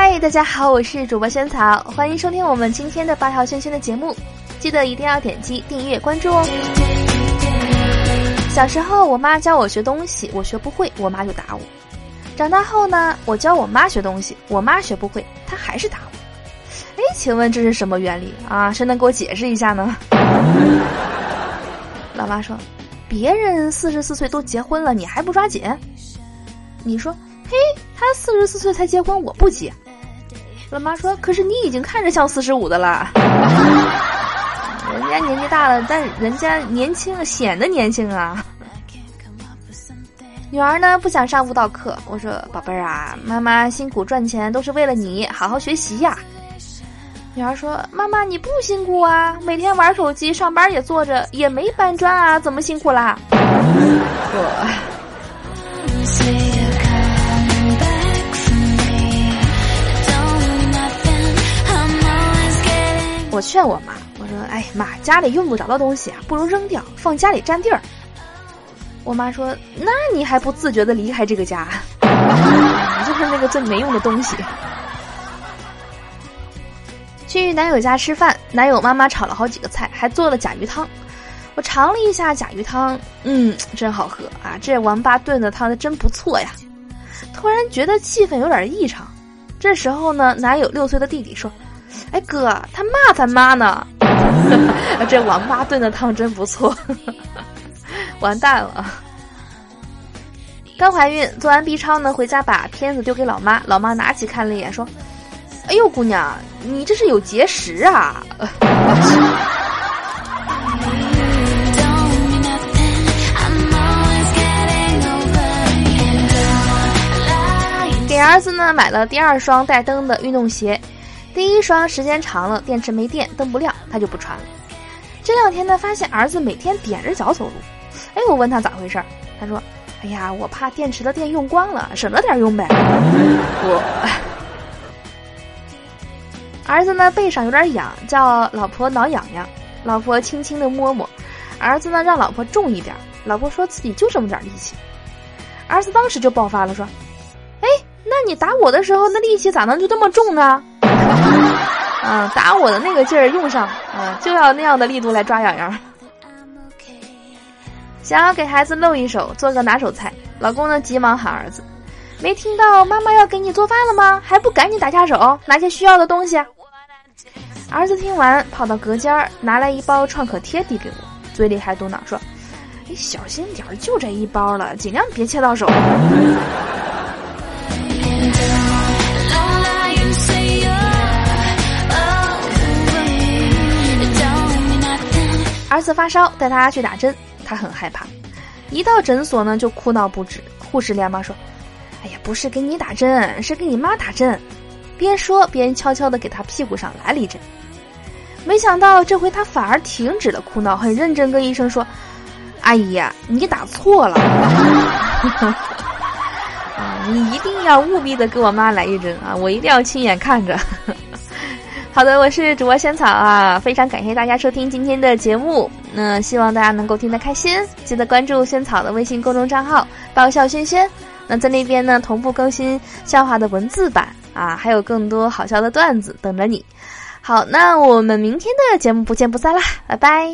嗨，大家好，我是主播萱草，欢迎收听我们今天的八条轩轩的节目。记得一定要点击订阅关注哦。小时候，我妈教我学东西，我学不会，我妈就打我。长大后呢，我教我妈学东西，我妈学不会，她还是打我。哎，请问这是什么原理啊？谁能给我解释一下呢？老妈说：“别人四十四岁都结婚了，你还不抓紧？”你说：“嘿，他四十四岁才结婚，我不急。”老妈说：“可是你已经看着像四十五的了，人家年纪大了，但人家年轻，显得年轻啊。”女儿呢不想上舞蹈课，我说：“宝贝儿啊，妈妈辛苦赚钱都是为了你，好好学习呀。”女儿说：“妈妈你不辛苦啊，每天玩手机，上班也坐着，也没搬砖啊，怎么辛苦啦？” 我。我劝我妈，我说：“哎妈，家里用不着的东西啊，不如扔掉，放家里占地儿。”我妈说：“那你还不自觉的离开这个家？你 就是那个最没用的东西。”去男友家吃饭，男友妈妈炒了好几个菜，还做了甲鱼汤。我尝了一下甲鱼汤，嗯，真好喝啊！这王八炖的汤真不错呀。突然觉得气氛有点异常。这时候呢，男友六岁的弟弟说。哎哥，他骂咱妈呢！这王八炖的汤真不错，完蛋了。刚怀孕，做完 B 超呢，回家把片子丢给老妈，老妈拿起看了一眼，说：“哎呦，姑娘，你这是有结石啊！” 给儿子呢买了第二双带灯的运动鞋。第一双时间长了，电池没电，灯不亮，他就不穿了。这两天呢，发现儿子每天踮着脚走路。哎，我问他咋回事儿，他说：“哎呀，我怕电池的电用光了，省着点用呗。”我儿子呢背上有点痒，叫老婆挠痒痒，老婆轻轻的摸摸。儿子呢让老婆重一点，老婆说自己就这么点力气。儿子当时就爆发了，说：“哎，那你打我的时候，那力气咋能就这么重呢？”啊，打我的那个劲儿用上，啊，就要那样的力度来抓痒痒。想要给孩子露一手，做个拿手菜，老公呢急忙喊儿子：“没听到妈妈要给你做饭了吗？还不赶紧打下手，拿些需要的东西。”儿子听完，跑到隔间儿拿来一包创可贴递给我，嘴里还嘟囔说：“你小心点儿，就这一包了，尽量别切到手。”次发烧，带他去打针，他很害怕。一到诊所呢，就哭闹不止。护士连忙说：“哎呀，不是给你打针，是给你妈打针。”边说边悄悄的给他屁股上来了一针。没想到这回他反而停止了哭闹，很认真跟医生说：“阿姨呀，你打错了，啊，你一定要务必的给我妈来一针啊，我一定要亲眼看着。”好的，我是主播萱草啊，非常感谢大家收听今天的节目。那希望大家能够听得开心，记得关注萱草的微信公众账号“爆笑萱萱”。那在那边呢，同步更新笑话的文字版啊，还有更多好笑的段子等着你。好，那我们明天的节目不见不散啦，拜拜。